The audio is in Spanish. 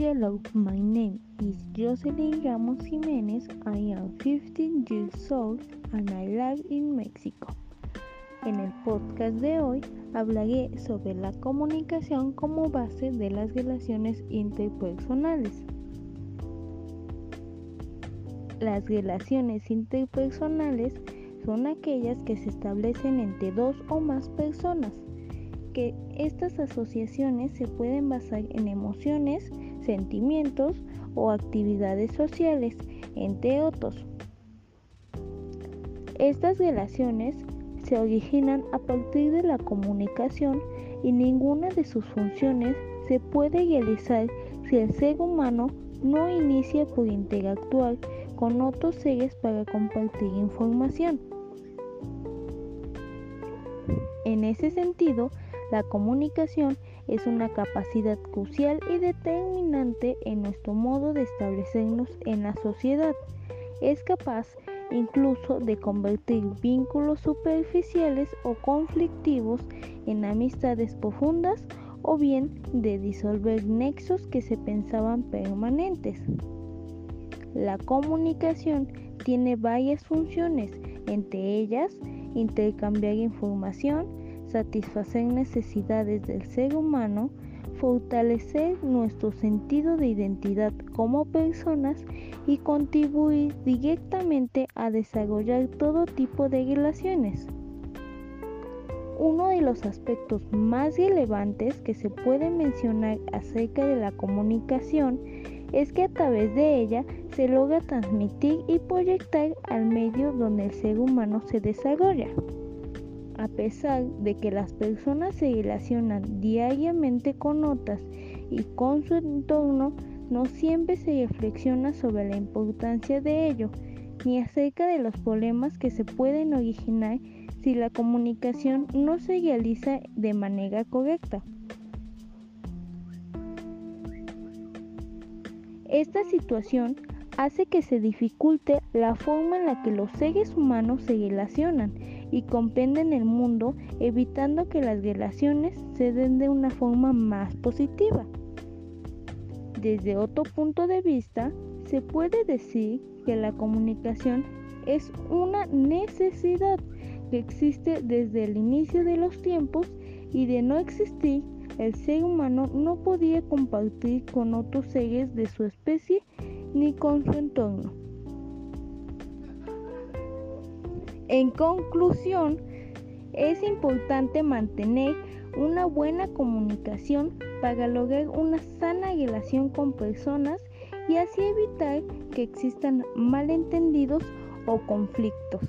Hello, my name is Jocelyn Ramos Jimenez. I am 15 years old and I live in Mexico. En el podcast de hoy hablaré sobre la comunicación como base de las relaciones interpersonales. Las relaciones interpersonales son aquellas que se establecen entre dos o más personas que estas asociaciones se pueden basar en emociones, sentimientos o actividades sociales, entre otros. Estas relaciones se originan a partir de la comunicación y ninguna de sus funciones se puede realizar si el ser humano no inicia por interactuar con otros seres para compartir información. En ese sentido, la comunicación es una capacidad crucial y determinante en nuestro modo de establecernos en la sociedad. Es capaz incluso de convertir vínculos superficiales o conflictivos en amistades profundas o bien de disolver nexos que se pensaban permanentes. La comunicación tiene varias funciones, entre ellas intercambiar información, satisfacer necesidades del ser humano, fortalecer nuestro sentido de identidad como personas y contribuir directamente a desarrollar todo tipo de relaciones. Uno de los aspectos más relevantes que se puede mencionar acerca de la comunicación es que a través de ella se logra transmitir y proyectar al medio donde el ser humano se desarrolla. A pesar de que las personas se relacionan diariamente con otras y con su entorno, no siempre se reflexiona sobre la importancia de ello, ni acerca de los problemas que se pueden originar si la comunicación no se realiza de manera correcta. Esta situación hace que se dificulte la forma en la que los seres humanos se relacionan y comprenden el mundo, evitando que las relaciones se den de una forma más positiva. Desde otro punto de vista, se puede decir que la comunicación es una necesidad que existe desde el inicio de los tiempos y de no existir, el ser humano no podía compartir con otros seres de su especie ni con su entorno. En conclusión, es importante mantener una buena comunicación para lograr una sana relación con personas y así evitar que existan malentendidos o conflictos.